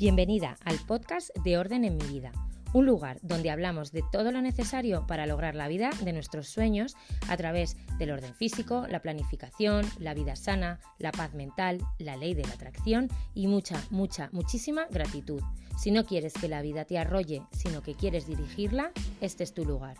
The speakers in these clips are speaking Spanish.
Bienvenida al podcast de Orden en mi vida, un lugar donde hablamos de todo lo necesario para lograr la vida de nuestros sueños a través del orden físico, la planificación, la vida sana, la paz mental, la ley de la atracción y mucha, mucha, muchísima gratitud. Si no quieres que la vida te arrolle, sino que quieres dirigirla, este es tu lugar.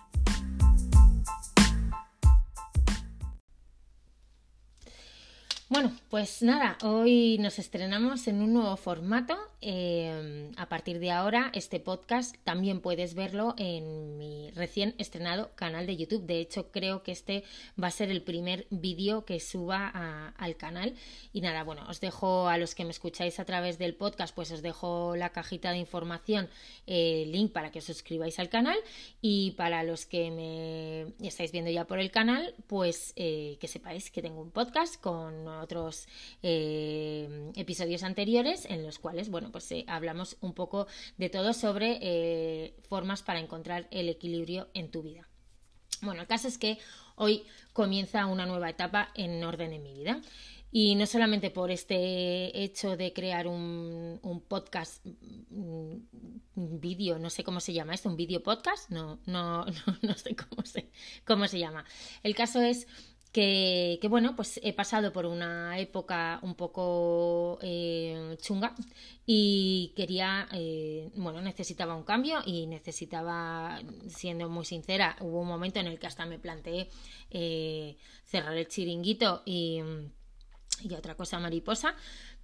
Bueno, pues nada, hoy nos estrenamos en un nuevo formato. Eh, a partir de ahora, este podcast también puedes verlo en mi recién estrenado canal de YouTube. De hecho, creo que este va a ser el primer vídeo que suba al canal. Y nada, bueno, os dejo a los que me escucháis a través del podcast, pues os dejo la cajita de información, el eh, link para que os suscribáis al canal. Y para los que me estáis viendo ya por el canal, pues eh, que sepáis que tengo un podcast con otros eh, episodios anteriores en los cuales, bueno, pues eh, hablamos un poco de todo sobre eh, formas para encontrar el equilibrio en tu vida. Bueno, el caso es que hoy comienza una nueva etapa en orden en mi vida. Y no solamente por este hecho de crear un, podcast, un vídeo, no sé cómo se llama esto, un vídeo podcast, no, no, no, no sé cómo se, cómo se llama. El caso es que, bueno, pues he pasado por una época un poco eh, chunga y quería, eh, bueno, necesitaba un cambio y necesitaba, siendo muy sincera, hubo un momento en el que hasta me planteé eh, cerrar el chiringuito y, y otra cosa mariposa,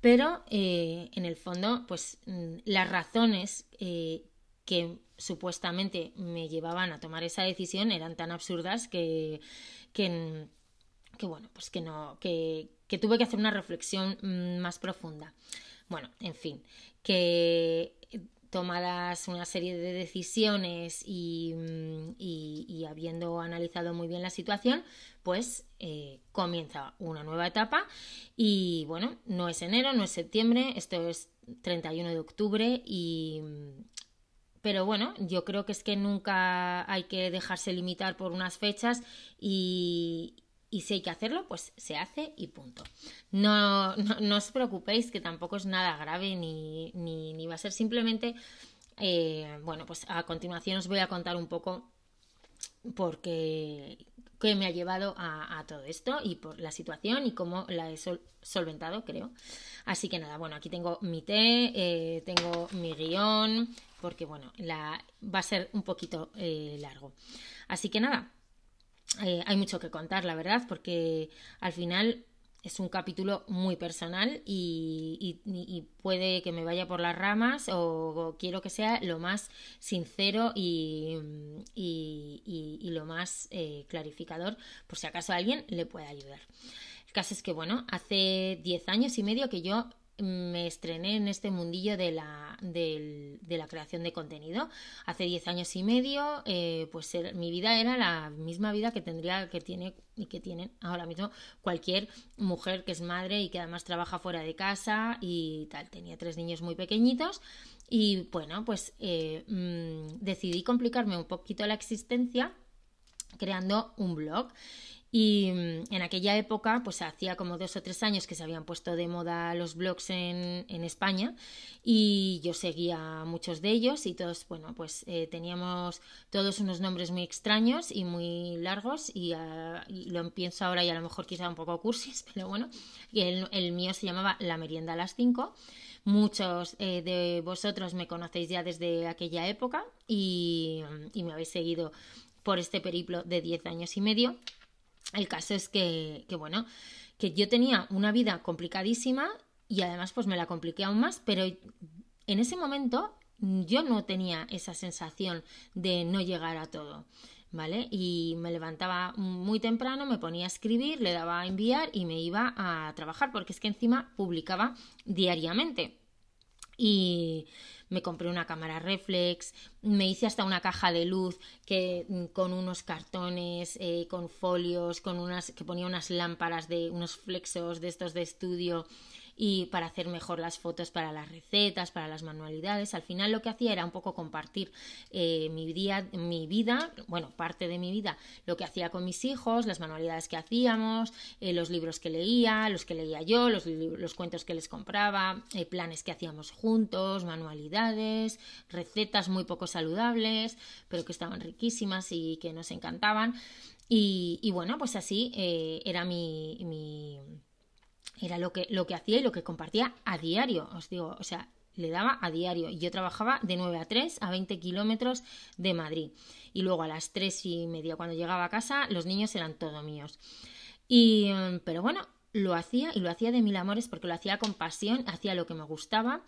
pero en el fondo, pues mm, las razones que supuestamente me llevaban a tomar esa decisión eran tan absurdas que que bueno, pues que no, que, tuve que hacer una reflexión mm, más profunda. Bueno, en fin, que tomadas una serie de decisiones y, mm, habiendo analizado muy bien la situación, pues eh, comienza una nueva etapa y bueno, no es enero, no es septiembre, esto es 31 de octubre y... Mm, pero bueno, yo creo que es que nunca hay que dejarse limitar por unas fechas y, y si hay que hacerlo, pues se hace y punto. No, no, os preocupéis que tampoco es nada grave ni, ni, va a ser simplemente, eh, bueno, pues a continuación os voy a contar un poco porque qué me ha llevado a, todo esto y por la situación y cómo la he solventado, creo. Así que nada, bueno, aquí tengo mi té, eh, tengo mi guion, porque bueno, la, va a ser un poquito eh, largo. Así que nada, eh, hay mucho que contar, la verdad, porque al final es un capítulo muy personal y, puede que me vaya por las ramas o, quiero que sea lo más sincero y, lo más eh, clarificador por si acaso alguien le puede ayudar. El caso es que, bueno, hace 10 años y medio que yo me estrené en este mundillo de la, de, la creación de contenido. Hace 10 años y medio, eh, pues mi vida era la misma vida que tendría, que tiene y que tienen ahora mismo cualquier mujer que es madre y que además trabaja fuera de casa y tal. Tenía tres niños muy pequeñitos y bueno, pues eh, mm, decidí complicarme un poquito la existencia creando un blog. Y mm, en aquella época, pues hacía como dos o tres años que se habían puesto de moda los blogs en, España y yo seguía muchos de ellos y todos, bueno, pues eh, teníamos todos unos nombres muy extraños y muy largos y, ah, lo pienso ahora y a lo mejor quizá un poco cursis, pero bueno, y el, mío se llamaba La merienda a las 5. Muchos eh, de vosotros me conocéis ya desde aquella época y, y me habéis seguido por este periplo de 10 años y medio. El caso es que, que, bueno, que yo tenía una vida complicadísima y además pues me la compliqué aún más, pero en ese momento yo no tenía esa sensación de no llegar a todo. ¿Vale? Y me levantaba muy temprano, me ponía a escribir, le daba a enviar y me iba a trabajar, porque es que encima publicaba diariamente. Y, me compré una cámara reflex, me hice hasta una caja de luz que mm, con unos cartones, eh, con folios, con unas que ponía unas lámparas de unos flexos de estos de estudio y para hacer mejor las fotos para las recetas, para las manualidades. Al final lo que hacía era un poco compartir eh, mi, día, mi vida, bueno, parte de mi vida, lo que hacía con mis hijos, las manualidades que hacíamos, eh, los libros que leía, los que leía yo, los, los cuentos que les compraba, eh, planes que hacíamos juntos, manualidades, recetas muy poco saludables, pero que estaban riquísimas y que nos encantaban. Y, bueno, pues así era mi, era lo que, lo que hacía y lo que compartía a diario, os digo, o sea, le daba a diario. Y yo trabajaba de 9 a 3 a 20 kilómetros de Madrid. Y luego a las 3 y media, cuando llegaba a casa, los niños eran todos míos. Y, mm, pero bueno, lo hacía y lo hacía de mil amores porque lo hacía con pasión, hacía lo que me gustaba.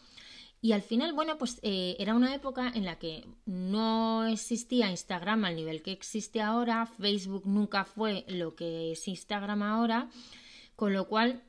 Y al final, bueno, pues eh, era una época en la que no existía Instagram al nivel que existe ahora, Facebook nunca fue lo que es Instagram ahora, con lo cual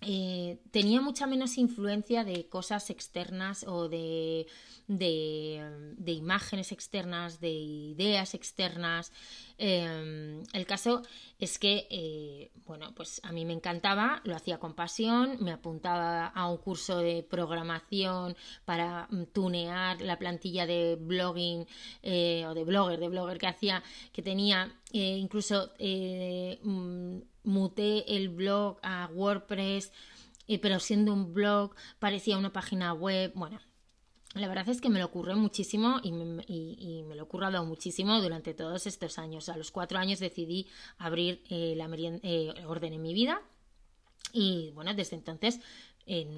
eh, tenía mucha menos influencia de cosas externas o de, de, imágenes externas, de ideas externas. Em, el caso es que, eh, bueno, pues a mí me encantaba, lo hacía con pasión, me apuntaba a un curso de programación para mm, tunear la plantilla de blogging eh, o de blogger, de blogger que hacía, que tenía incluso mm, muté el blog a WordPress, eh, pero siendo un blog parecía una página web. Bueno, la verdad es que me lo ocurrió muchísimo y me, lo he currado muchísimo durante todos estos años. A los cuatro años decidí abrir eh, la eh, orden en mi vida y bueno, desde entonces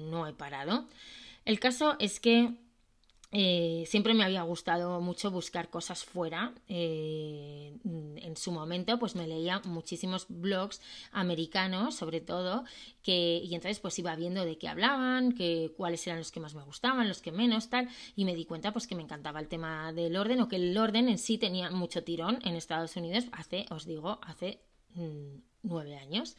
no he parado. El caso es que eh, siempre me había gustado mucho buscar cosas fuera. Eh, en su momento, pues me leía muchísimos blogs americanos, sobre todo, que, y entonces pues iba viendo de qué hablaban, que, cuáles eran los que más me gustaban, los que menos, tal, y me di cuenta pues que me encantaba el tema del orden, o que el orden en sí tenía mucho tirón en Estados Unidos hace, os digo, hace mm, nueve años.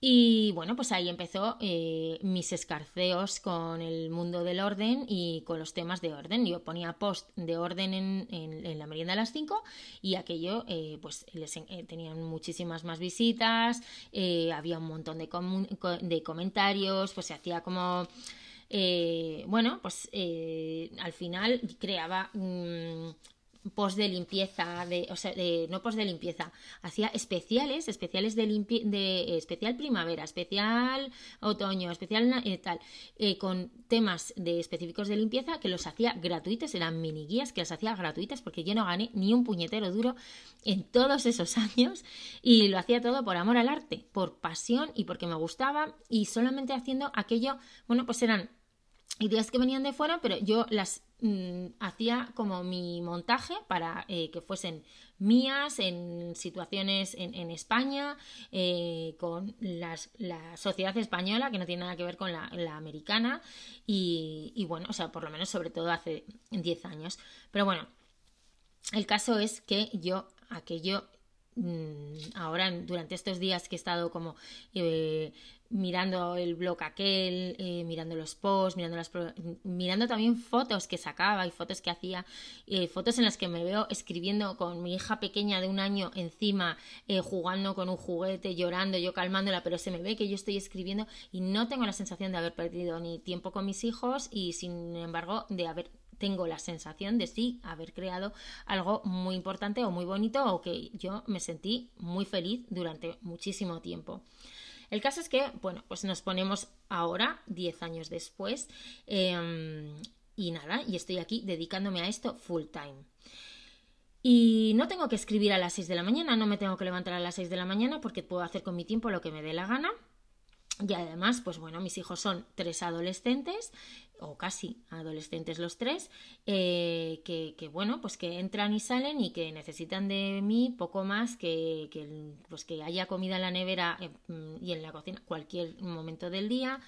Y bueno, pues ahí empezó eh, mis escarceos con el mundo del orden y con los temas de orden. Yo ponía post de orden en, en, la merienda a las 5 y aquello eh, pues les, eh, tenían muchísimas más visitas, había un montón de, de comentarios, pues se hacía como... bueno, pues al final creaba post de limpieza, de, o sea, de, no post de limpieza, hacía especiales, especiales de, de especial primavera, especial otoño, especial eh, tal, eh, con temas de específicos de limpieza que los hacía gratuitos, eran mini guías que las hacía gratuitas porque yo no gané ni un puñetero duro en todos esos años y lo hacía todo por amor al arte, por pasión y porque me gustaba y solamente haciendo aquello, bueno, pues eran ideas que venían de fuera, pero yo las mm, hacía como mi montaje para eh, que fuesen mías en situaciones en, España, eh, con la sociedad española, que no tiene nada que ver con la, americana, y, y, bueno, o sea, por lo menos sobre todo hace 10 años. Pero bueno, el caso es que yo aquello mm, ahora durante estos días que he estado como eh, mirando el blog aquel, eh, mirando los posts, mirando, las mirando también fotos que sacaba y fotos que hacía, eh, fotos en las que me veo escribiendo con mi hija pequeña de un año encima, eh, jugando con un juguete, llorando, yo calmándola, pero se me ve que yo estoy escribiendo y no tengo la sensación de haber perdido ni tiempo con mis hijos y sin embargo de haber tengo la sensación de sí haber creado algo muy importante o muy bonito o que yo me sentí muy feliz durante muchísimo tiempo. El caso es que, bueno, pues nos ponemos ahora, 10 años después, em, y nada, y estoy aquí dedicándome a esto full time. Y no tengo que escribir a las 6 de la mañana, no me tengo que levantar a las 6 de la mañana porque puedo hacer con mi tiempo lo que me dé la gana. Y además, pues bueno, mis hijos son tres adolescentes, o casi adolescentes los tres, eh, que, bueno, pues que entran y salen y que necesitan de mí poco más que, que pues que haya comida en la nevera eh, mm, y en la cocina cualquier momento del día.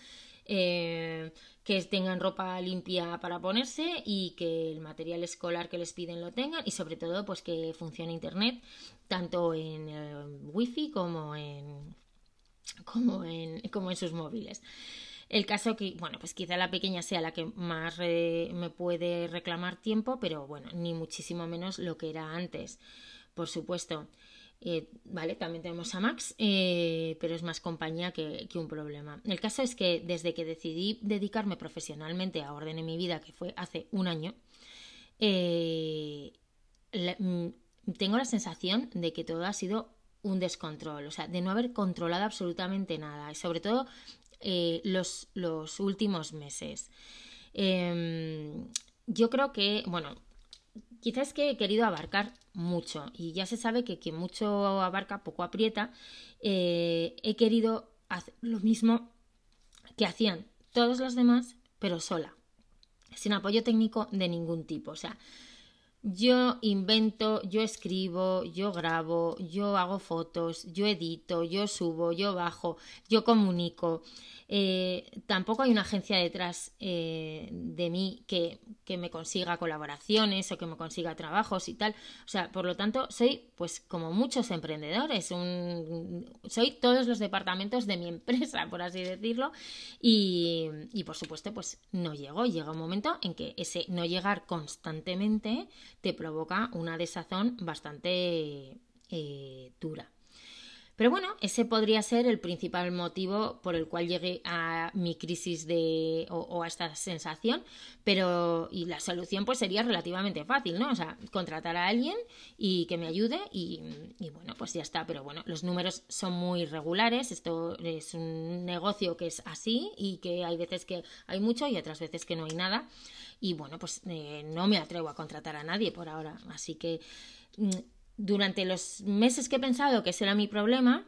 Eh, que tengan ropa limpia para ponerse y que el material escolar que les piden lo tengan y sobre todo pues que funcione internet tanto en wifi como en como en, como en sus móviles. El caso que, bueno, pues quizá la pequeña sea la que más me puede reclamar tiempo, pero bueno, ni muchísimo menos lo que era antes, por supuesto. Eh, vale, también tenemos a Max, eh, pero es más compañía que, un problema. El caso es que desde que decidí dedicarme profesionalmente a Orden en mi vida, que fue hace un año, eh, mm, tengo la sensación de que todo ha sido un descontrol, o sea, de no haber controlado absolutamente nada, y sobre todo los, los, últimos meses. Em, yo creo que, bueno, quizás que he querido abarcar mucho y ya se sabe que quien mucho abarca poco aprieta. Eh, he querido hacer lo mismo que hacían todos los demás, pero sola, sin apoyo técnico de ningún tipo. O sea, yo invento, yo escribo, yo grabo, yo hago fotos, yo edito, yo subo, yo bajo, yo comunico. Eh, tampoco hay una agencia detrás eh, de mí que, me consiga colaboraciones o que me consiga trabajos y tal. O sea, por lo tanto, soy pues como muchos emprendedores, un, soy todos los departamentos de mi empresa, por así decirlo. Y, y por supuesto, pues no llego. Llega un momento en que ese no llegar constantemente te provoca una desazón bastante eh, dura. Pero bueno, ese podría ser el principal motivo por el cual llegué a mi crisis de o, a esta sensación, pero y la solución pues sería relativamente fácil, ¿no? O sea, contratar a alguien y que me ayude y, bueno, pues ya está. Pero bueno, los números son muy regulares, esto es un negocio que es así y que hay veces que hay mucho y otras veces que no hay nada. Y bueno, pues eh, no me atrevo a contratar a nadie por ahora, así que mm, durante los meses que he pensado que ese era mi problema,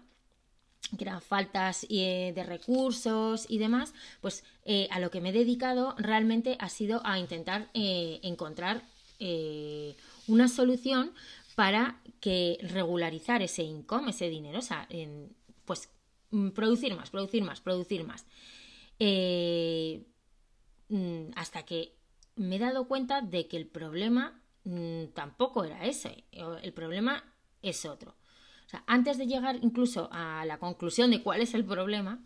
que eran faltas eh, de recursos y demás, pues eh, a lo que me he dedicado realmente ha sido a intentar eh, encontrar una solución para que regularizar ese income, ese dinero, o sea, pues mm, producir más, producir más, producir más. Mm, hasta que me he dado cuenta de que el problema Mm, tampoco era ese. El problema es otro. O sea, antes de llegar incluso a la conclusión de cuál es el problema,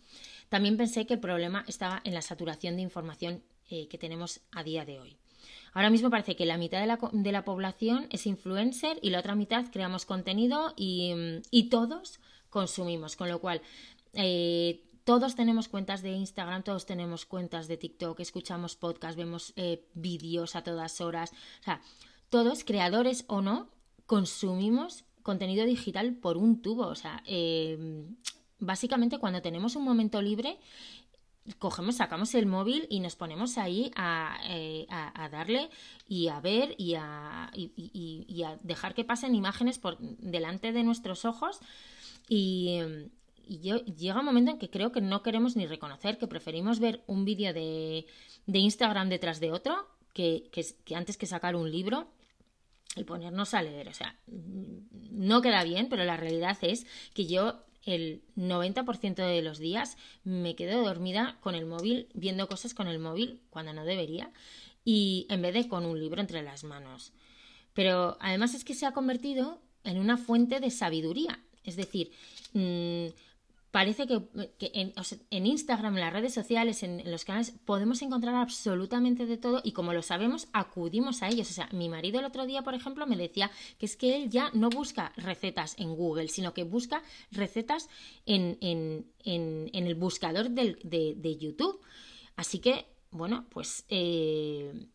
también pensé que el problema estaba en la saturación de información eh, que tenemos a día de hoy. Ahora mismo parece que la mitad de la, de la población es influencer y la otra mitad creamos contenido y, y todos consumimos, con lo cual eh, todos tenemos cuentas de Instagram, todos tenemos cuentas de TikTok, escuchamos podcasts, vemos eh, vídeos a todas horas. O sea, todos, creadores o no, consumimos contenido digital por un tubo. O sea, em, básicamente cuando tenemos un momento libre, cogemos, sacamos el móvil y nos ponemos ahí a, eh, darle y a ver y a, a, dejar que pasen imágenes por delante de nuestros ojos y, yo, llega un momento en que creo que no queremos ni reconocer, que preferimos ver un vídeo de, de Instagram detrás de otro que, que antes que sacar un libro y ponernos a leer. O sea, no queda bien, pero la realidad es que yo el 90% de los días me quedo dormida con el móvil, viendo cosas con el móvil cuando no debería, y en vez de con un libro entre las manos. Pero además es que se ha convertido en una fuente de sabiduría. Es decir, mm, parece que, en, Instagram, en las redes sociales, en, los canales, podemos encontrar absolutamente de todo y como lo sabemos, acudimos a ellos. O sea, mi marido el otro día, por ejemplo, me decía que es que él ya no busca recetas en Google, sino que busca recetas en, el buscador de, YouTube. Así que, bueno, pues, eh,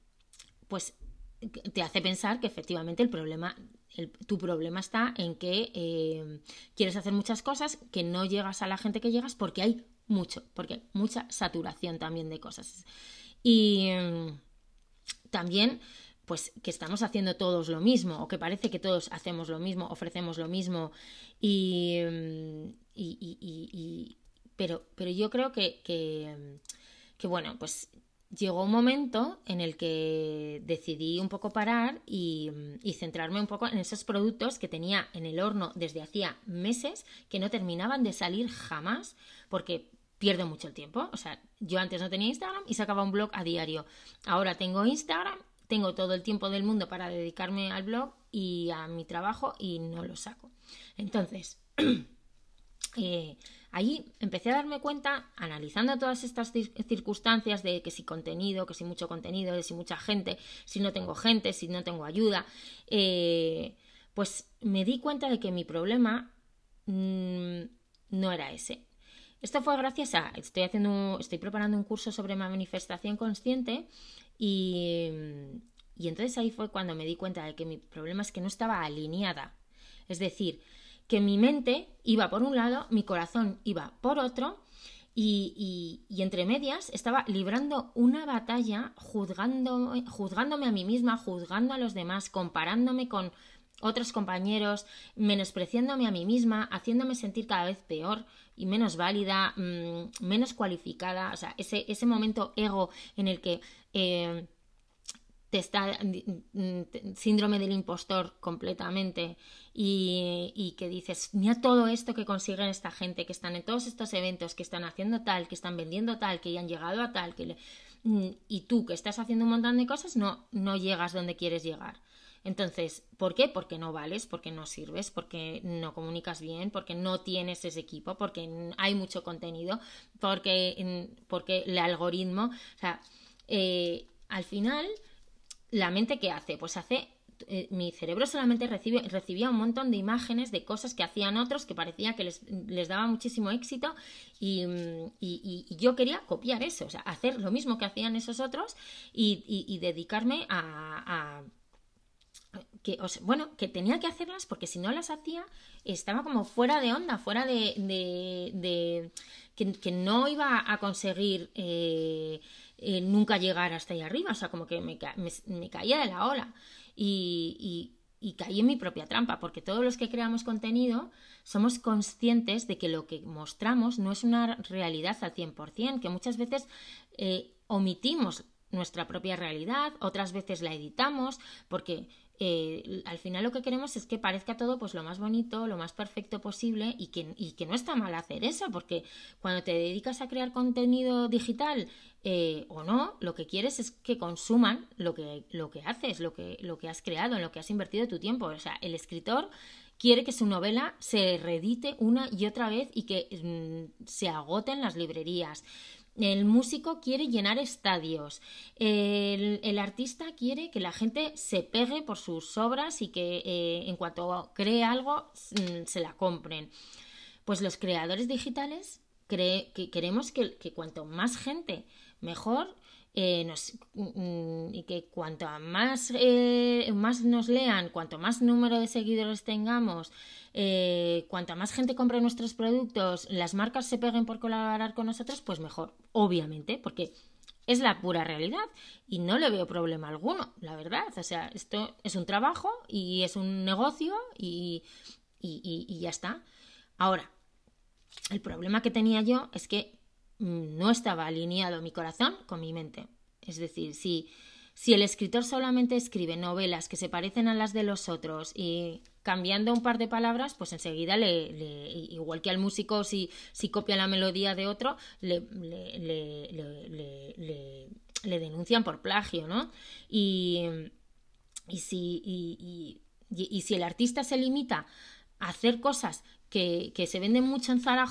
pues te hace pensar que efectivamente el problema tu problema está en que eh, quieres hacer muchas cosas que no llegas a la gente que llegas porque hay mucho, porque hay mucha saturación también de cosas. Y mm, también, pues que estamos haciendo todos lo mismo o que parece que todos hacemos lo mismo, ofrecemos lo mismo y, mm, pero, pero yo creo que, que bueno, pues llegó un momento en el que decidí un poco parar y, centrarme un poco en esos productos que tenía en el horno desde hacía meses que no terminaban de salir jamás porque pierdo mucho el tiempo. O sea, yo antes no tenía Instagram y sacaba un blog a diario. Ahora tengo Instagram, tengo todo el tiempo del mundo para dedicarme al blog y a mi trabajo y no lo saco. Entonces, eh, Allí empecé a darme cuenta, analizando todas estas circunstancias de que si contenido, que si mucho contenido, de si mucha gente, si no tengo gente, si no tengo ayuda, eh, pues me di cuenta de que mi problema mm, no era ese. Esto fue gracias a, estoy haciendo, estoy preparando un curso sobre manifestación consciente y, y entonces ahí fue cuando me di cuenta de que mi problema es que no estaba alineada. Es decir, que mi mente iba por un lado, mi corazón iba por otro y, y, entre medias estaba librando una batalla juzgando, juzgándome a mí misma, juzgando a los demás, comparándome con otros compañeros, menospreciándome a mí misma, haciéndome sentir cada vez peor y menos válida, mm, menos cualificada, o sea, ese, ese momento ego en el que eh, te está mm, síndrome del impostor completamente y, que dices, mira todo esto que consiguen esta gente, que están en todos estos eventos, que están haciendo tal, que están vendiendo tal, que ya han llegado a tal, que mm, y tú que estás haciendo un montón de cosas no, no llegas donde quieres llegar. Entonces, ¿por qué? Porque no vales, porque no sirves, porque no comunicas bien, porque no tienes ese equipo, porque hay mucho contenido, porque, porque el algoritmo, o sea, eh, al final la mente ¿qué hace? Pues hace eh, mi cerebro solamente recibe, recibía un montón de imágenes de cosas que hacían otros que parecía que les, les daba muchísimo éxito y, y, yo quería copiar eso, o sea, hacer lo mismo que hacían esos otros y, dedicarme a, que, bueno, que tenía que hacerlas porque si no las hacía estaba como fuera de onda, fuera de, de, que, no iba a conseguir eh, eh, nunca llegar hasta ahí arriba, o sea, como que me, caía de la ola. Y, y, caí en mi propia trampa, porque todos los que creamos contenido somos conscientes de que lo que mostramos no es una realidad al 100%, que muchas veces eh, omitimos nuestra propia realidad, otras veces la editamos, porque eh, al final lo que queremos es que parezca todo pues lo más bonito, lo más perfecto posible y que no está mal hacer eso, porque cuando te dedicas a crear contenido digital eh, o no, lo que quieres es que consuman lo que, lo que haces, lo que, lo que has creado, en lo que has invertido tu tiempo. O sea, el escritor quiere que su novela se reedite una y otra vez y que mm, se agote en las librerías. El músico quiere llenar estadios. El, artista quiere que la gente se pegue por sus obras y que eh, en cuanto cree algo mm, se la compren. Pues los creadores digitales que queremos que, cuanto más gente mejor eh, mm, y que cuanto más, eh, más nos lean, cuanto más número de seguidores tengamos, eh, cuanta más gente compre nuestros productos, las marcas se peguen por colaborar con nosotros, pues mejor, obviamente, porque es la pura realidad y no le veo problema alguno, la verdad. O sea, esto es un trabajo y es un negocio y, y ya está. Ahora, el problema que tenía yo es que no estaba alineado mi corazón con mi mente. Es decir, si si el escritor solamente escribe novelas que se parecen a las de los otros y cambiando un par de palabras, pues enseguida le, igual que al músico si, si copia la melodía de otro, le, le denuncian por plagio, ¿no? Y, y si, y, si el artista se limita a hacer cosas que, se venden mucho en Zara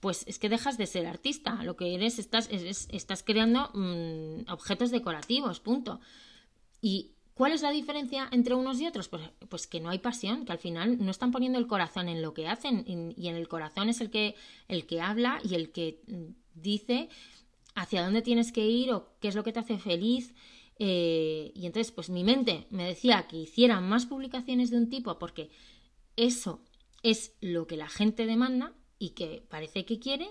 pues es que dejas de ser artista. Lo que eres, estás, estás creando mm, objetos decorativos, punto. ¿Y cuál es la diferencia entre unos y otros? Pues, pues, que no hay pasión, que al final no están poniendo el corazón en lo que hacen y en el corazón es el que, el que habla y el que mm, dice hacia dónde tienes que ir o qué es lo que te hace feliz. Eh, y entonces, pues mi mente me decía que hiciera más publicaciones de un tipo porque eso es lo que la gente demanda y que parece que quiere,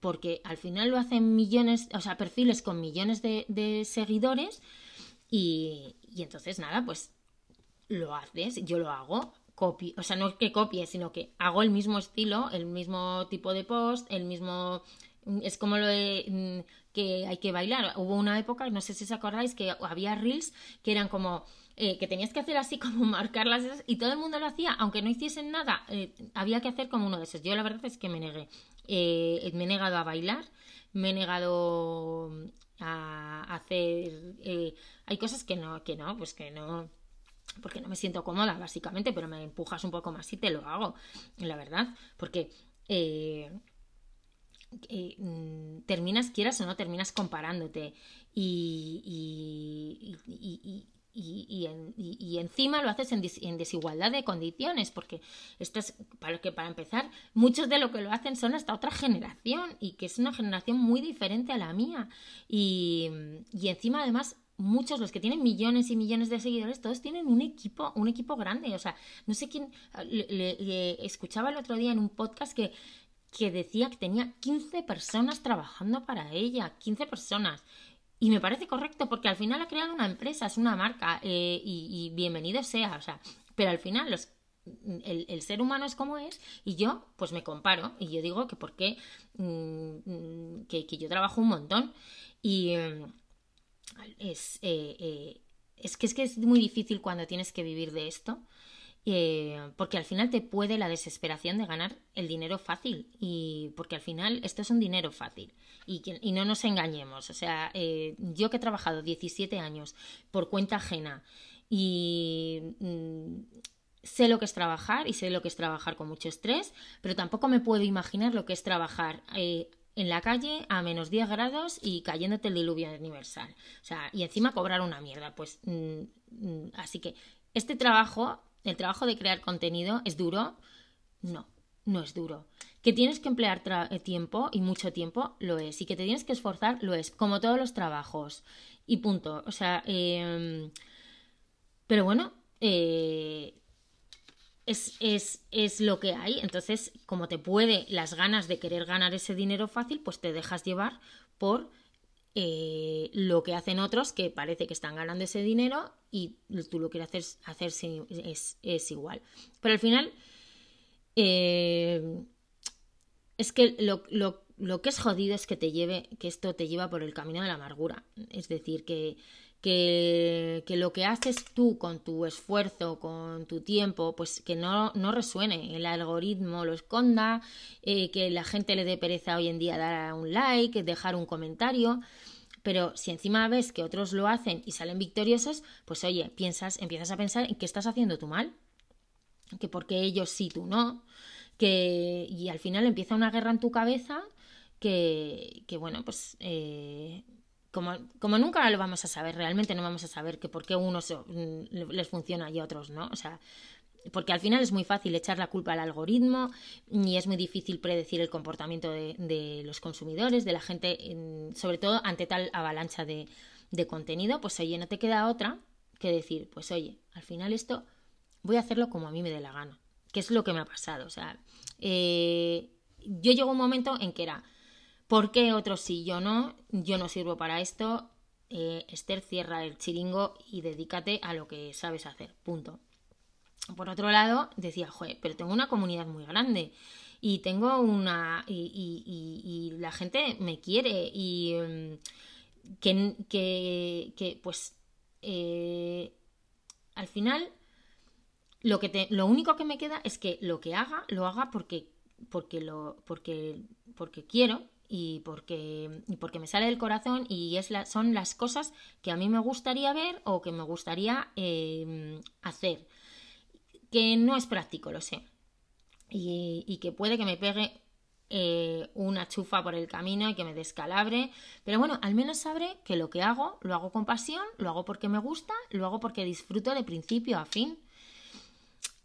porque al final lo hacen millones, o sea, perfiles con millones de, seguidores y, y, entonces nada, pues lo haces, yo lo hago, copio, o sea, no que copie, sino que hago el mismo estilo, el mismo tipo de post, el mismo... Es como lo de mm, que hay que bailar. Hubo una época, no sé si os acordáis, que había reels que eran como eh, que tenías que hacer así como marcarlas y todo el mundo lo hacía, aunque no hiciesen nada, eh, había que hacer como uno de esos. Yo la verdad es que me negué. Eh, me he negado a bailar, me he negado a hacer... hay cosas que no, que no, pues que no porque no me siento cómoda, básicamente, pero me empujas un poco más y te lo hago, la verdad, porque mm, terminas, quieras o no, terminas comparándote y, y, encima lo haces en, desigualdad de condiciones, porque esto es, para, que, para empezar, muchos de lo que lo hacen son hasta otra generación y que es una generación muy diferente a la mía. Y, y encima, además, muchos, los que tienen millones y millones de seguidores, todos tienen un equipo, un equipo grande. O sea, no sé quién, le, escuchaba el otro día en un podcast que, que decía que tenía 15 personas trabajando para ella, 15 personas. Y me parece correcto porque al final ha creado una empresa, es una marca y, y, bienvenido sea, o sea, pero al final los el, ser humano es como es y yo pues me comparo y yo digo que por qué que, que, yo trabajo un montón y es, eh, eh, es, que es que es muy difícil cuando tienes que vivir de esto eh, porque al final te puede la desesperación de ganar el dinero fácil y porque al final esto es un dinero fácil y, y no nos engañemos o sea yo que he trabajado 17 años por cuenta ajena y mm, sé lo que es trabajar y sé lo que es trabajar con mucho estrés pero tampoco me puedo imaginar lo que es trabajar en la calle a menos 10 grados y cayéndote el diluvio universal. O sea, y encima cobrar una mierda. Pues mm, mm, así que este trabajo, el trabajo de crear contenido, ¿es duro? No, no es duro. Que tienes que emplear eh, tiempo y mucho tiempo, lo es. Y que te tienes que esforzar, lo es. Como todos los trabajos. Y punto. O sea, em, pero bueno, eh, es, es, es, lo que hay. Entonces, como te puede las ganas de querer ganar ese dinero fácil, pues te dejas llevar por eh, lo que hacen otros que parece que están ganando ese dinero y tú lo quieres hacer, es, igual. Pero al final, eh, es que lo, lo, lo que es jodido es que te lleve, que esto te lleva por el camino de la amargura. Es decir, que que, lo que haces tú con tu esfuerzo, con tu tiempo, pues que no, no resuene, el algoritmo lo esconda, eh, que la gente le dé pereza hoy en día dar un like, dejar un comentario. Pero si encima ves que otros lo hacen y salen victoriosos, pues oye, piensas, empiezas a pensar en qué estás haciendo tú mal. Que porque ellos sí, tú no. Que, y al final empieza una guerra en tu cabeza que, que bueno, pues eh, como, nunca lo vamos a saber, realmente no vamos a saber que por qué unos mm, les funciona y otros no. O sea, porque al final es muy fácil echar la culpa al algoritmo y es muy difícil predecir el comportamiento de, los consumidores, de la gente, sobre todo ante tal avalancha de, contenido, pues oye, no te queda otra que decir, pues oye, al final esto voy a hacerlo como a mí me dé la gana, que es lo que me ha pasado. O sea, eh, yo llego a un momento en que era, ¿Por qué otros sí, yo no? Yo no sirvo para esto. Eh, Esther, cierra el chiringo y dedícate a lo que sabes hacer. Punto. Por otro lado, decía, joder, pero tengo una comunidad muy grande y tengo una. y, la gente me quiere y. Mm, que, que, pues. Eh, al final, lo, que te, lo único que me queda es que lo que haga, lo haga porque, porque, lo, porque, porque quiero y porque, y porque me sale del corazón y es son las cosas que a mí me gustaría ver o que me gustaría em, hacer. Que no es práctico, lo sé. Y, que puede que me pegue eh, una chufa por el camino y que me descalabre. Pero bueno, al menos sabré que lo que hago lo hago con pasión, lo hago porque me gusta, lo hago porque disfruto de principio a fin.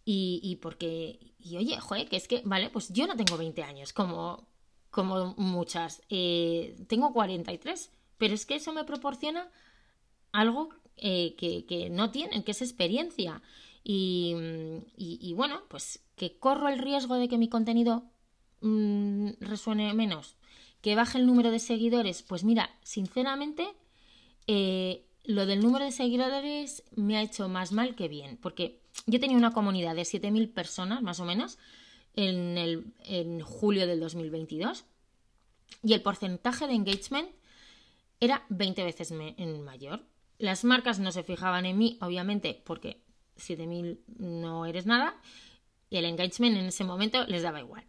Y, y porque, y oye, joder, que es que, vale, pues yo no tengo 20 años, como, como muchas. Eh, tengo 43, pero es que eso me proporciona algo eh, que, no tienen, que es experiencia. Y, bueno, pues que corro el riesgo de que mi contenido mm, resuene menos, que baje el número de seguidores. Pues mira, sinceramente, eh, lo del número de seguidores me ha hecho más mal que bien, porque yo tenía una comunidad de 7.000 personas, más o menos, en, el, en julio del 2022 y el porcentaje de engagement era 20 veces mayor. Las marcas no se fijaban en mí, obviamente, porque 7000 no eres nada, y el engagement en ese momento les daba igual.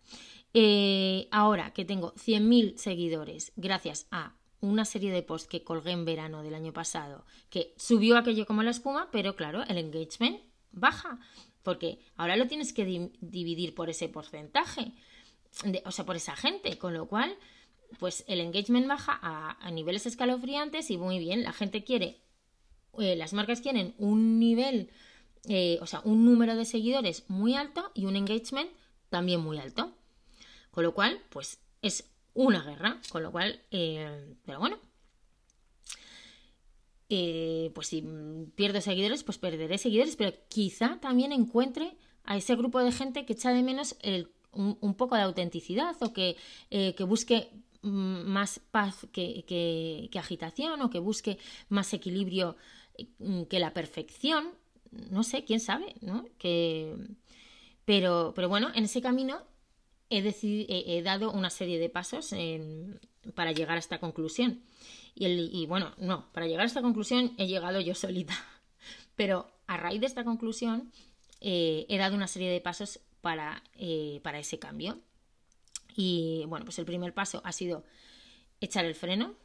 Eh, ahora que tengo 100.000 seguidores, gracias a una serie de posts que colgué en verano del año pasado, que subió aquello como la espuma, pero claro, el engagement baja. Porque ahora lo tienes que dividir por ese porcentaje, o sea, por esa gente, con lo cual, pues el engagement baja a, niveles escalofriantes y muy bien, la gente quiere eh, las marcas quieren un nivel, eh, o sea, un número de seguidores muy alto y un engagement también muy alto. Con lo cual, pues es una guerra. Con lo cual, eh, pero bueno. Pues si pierdo seguidores, pues perderé seguidores, pero quizá también encuentre a ese grupo de gente que echa de menos un, poco de autenticidad o que, que busque mm, más paz que, que, agitación o que busque más equilibrio Mm, que la perfección, no sé, quién sabe, ¿no? Que... Pero, pero bueno, en ese camino he, dado una serie de pasos para llegar a esta conclusión. Y, bueno, no, para llegar a esta conclusión he llegado yo solita. Pero a raíz de esta conclusión eh, he dado una serie de pasos para, eh, para ese cambio. Y bueno, pues el primer paso ha sido echar el freno,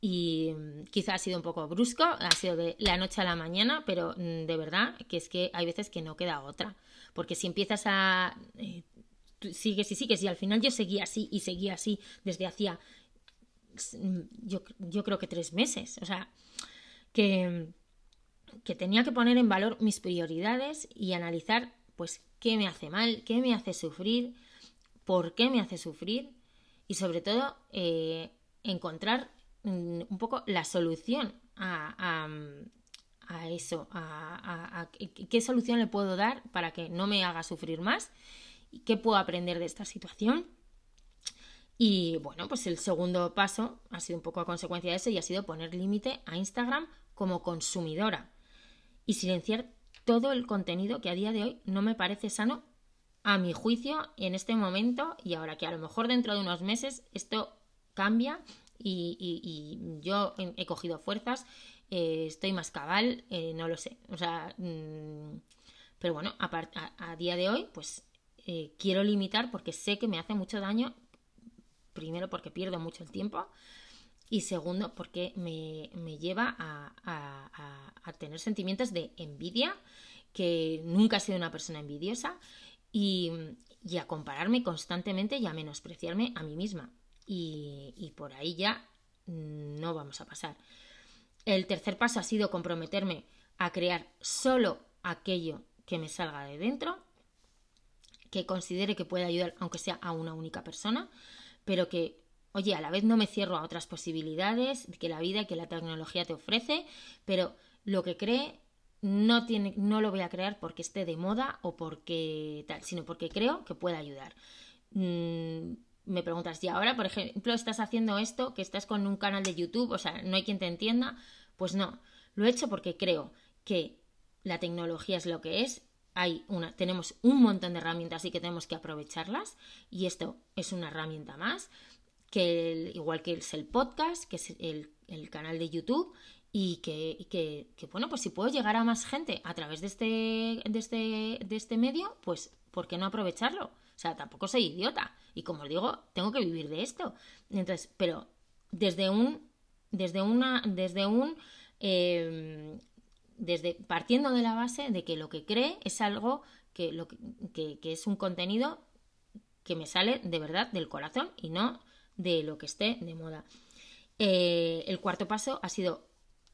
y mm, quizá ha sido un poco brusco, ha sido de la noche a la mañana, pero mm, de verdad que es que hay veces que no queda otra, porque si empiezas a... Sigues y sigues y al final yo seguía así y seguía así desde hacía yo, yo creo que tres meses, o sea, que, que tenía que poner en valor mis prioridades y analizar pues qué me hace mal, qué me hace sufrir, por qué me hace sufrir y sobre todo eh, encontrar Mm, un poco la solución a, eso, a, qué solución le puedo dar para que no me haga sufrir más qué puedo aprender de esta situación. Y bueno, pues el segundo paso ha sido un poco a consecuencia de eso y ha sido poner límite a Instagram como consumidora y silenciar todo el contenido que a día de hoy no me parece sano a mi juicio en este momento y ahora que a lo mejor dentro de unos meses esto cambia y, yo he, cogido fuerzas, eh, estoy más cabal, eh, no lo sé. O sea, mm, pero bueno, a, a, día de hoy, pues eh, quiero limitar porque sé que me hace mucho daño. Primero, porque pierdo mucho el tiempo. Y segundo, porque me, lleva a, a, tener sentimientos de envidia, que nunca he sido una persona envidiosa, y, y a compararme constantemente y a menospreciarme a mí misma y, por ahí ya no vamos a pasar. El tercer paso ha sido comprometerme a crear solo aquello que me salga de dentro, que considere que puede ayudar, aunque sea a una única persona, pero que, oye, a la vez no me cierro a otras posibilidades que la vida que la tecnología te ofrece, pero lo que cree no, tiene, no lo voy a crear porque esté de moda o porque tal, sino porque creo que puede ayudar. Mm, me preguntas, y ahora, por ejemplo, estás haciendo esto, que estás con un canal de YouTube, o sea, no hay quien te entienda, pues no, lo he hecho porque creo que la tecnología es lo que es, hay una, tenemos un montón de herramientas y que tenemos que aprovecharlas, y esto es una herramienta más, que igual que es el podcast, que es el, canal de YouTube, y que, que, que, bueno, pues si puedo llegar a más gente a través de este, de este, de este medio, pues ¿por qué no aprovecharlo? O sea, tampoco soy idiota. Y como os digo, tengo que vivir de esto. Entonces, pero desde un, desde una, desde un, em, partiendo de la base de que lo que cree es algo que, es un contenido que me sale de verdad del corazón y no de lo que esté de moda. Eh, el cuarto paso ha sido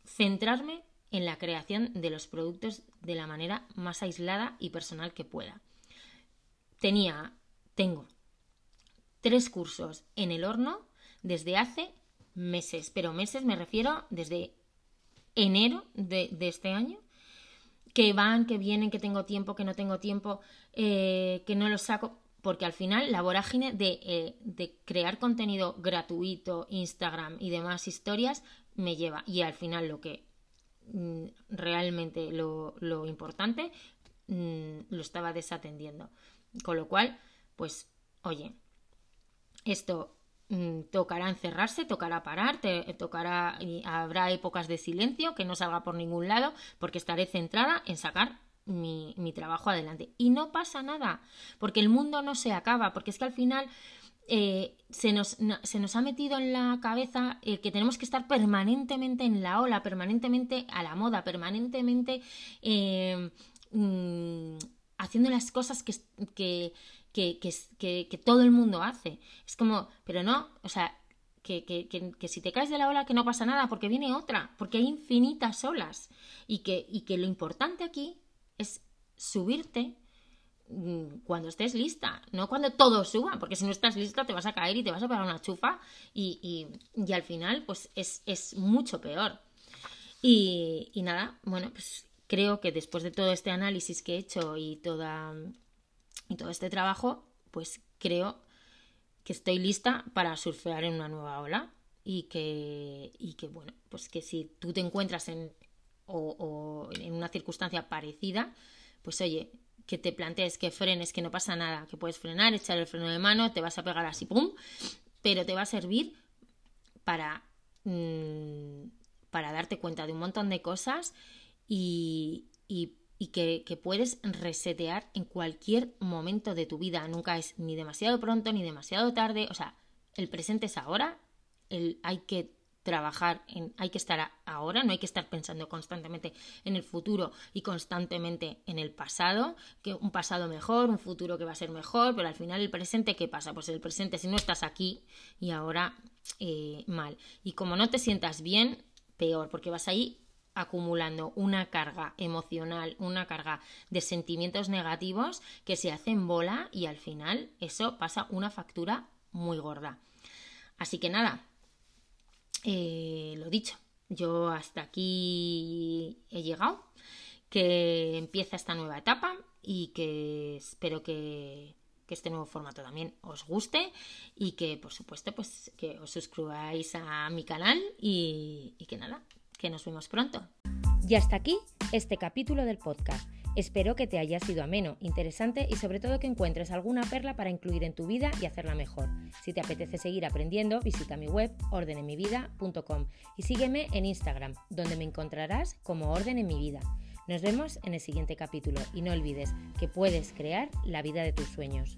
centrarme en la creación de los productos de la manera más aislada y personal que pueda. Tenía, tengo tres cursos en el horno desde hace meses, pero meses me refiero desde enero de, este año, que van, que vienen, que tengo tiempo, que no tengo tiempo, eh, que no los saco, porque al final la vorágine de, eh, de, crear contenido gratuito, Instagram y demás historias me lleva. Y al final lo que mm, realmente lo, lo importante mm, lo estaba desatendiendo. Con lo cual, pues, oye, esto tocará encerrarse, tocará parar, tocará y habrá épocas de silencio que no salga por ningún lado porque estaré centrada en sacar mi, trabajo adelante. Y no pasa nada, porque el mundo no se acaba, porque es que al final eh, se, nos, se, nos, ha metido en la cabeza eh, que tenemos que estar permanentemente en la ola, permanentemente a la moda, permanentemente eh, mm, haciendo las cosas que, que, todo el mundo hace. Es como, pero no, o sea, que, que, que, si te caes de la ola que no pasa nada, porque viene otra, porque hay infinitas olas. Y que, y que lo importante aquí es subirte mm, cuando estés lista, no cuando todo suba, porque si no estás lista te vas a caer y te vas a pegar una chufa y, y, al final pues es, es mucho peor. Y, y, nada, bueno, pues creo que después de todo este análisis que he hecho y, toda, y todo este trabajo, pues creo que estoy lista para surfear en una nueva ola y que, y que bueno, pues que si tú te encuentras en, o, en una circunstancia parecida, pues oye, que te plantees que frenes, que no pasa nada, que puedes frenar, echar el freno de mano, te vas a pegar así, ¡pum! Pero te va a servir para, mm, para darte cuenta de un montón de cosas y, y y que, puedes resetear en cualquier momento de tu vida. Nunca es ni demasiado pronto ni demasiado tarde. O sea, el presente es ahora. El, hay que trabajar en, hay que estar ahora, no hay que estar pensando constantemente en el futuro y constantemente en el pasado, que un pasado mejor, un futuro que va a ser mejor, pero al final el presente, ¿qué pasa? Pues el presente, si no estás aquí y ahora eh, mal. Y como no te sientas bien, peor, porque vas ahí acumulando una carga emocional, una carga de sentimientos negativos que se hacen bola y al final eso pasa una factura muy gorda. Así que nada, eh, lo dicho, yo hasta aquí he llegado, que empieza esta nueva etapa y que espero que, este nuevo formato también os guste y que por supuesto pues que os suscribáis a mi canal y que nada, que nos vemos pronto. Y hasta aquí este capítulo del podcast. Espero que te haya sido ameno, interesante y sobre todo que encuentres alguna perla para incluir en tu vida y hacerla mejor. Si te apetece seguir aprendiendo, visita mi web ordenemivida.com y sígueme en Instagram, donde me encontrarás como Orden en mi vida. Nos vemos en el siguiente capítulo y no olvides que puedes crear la vida de tus sueños.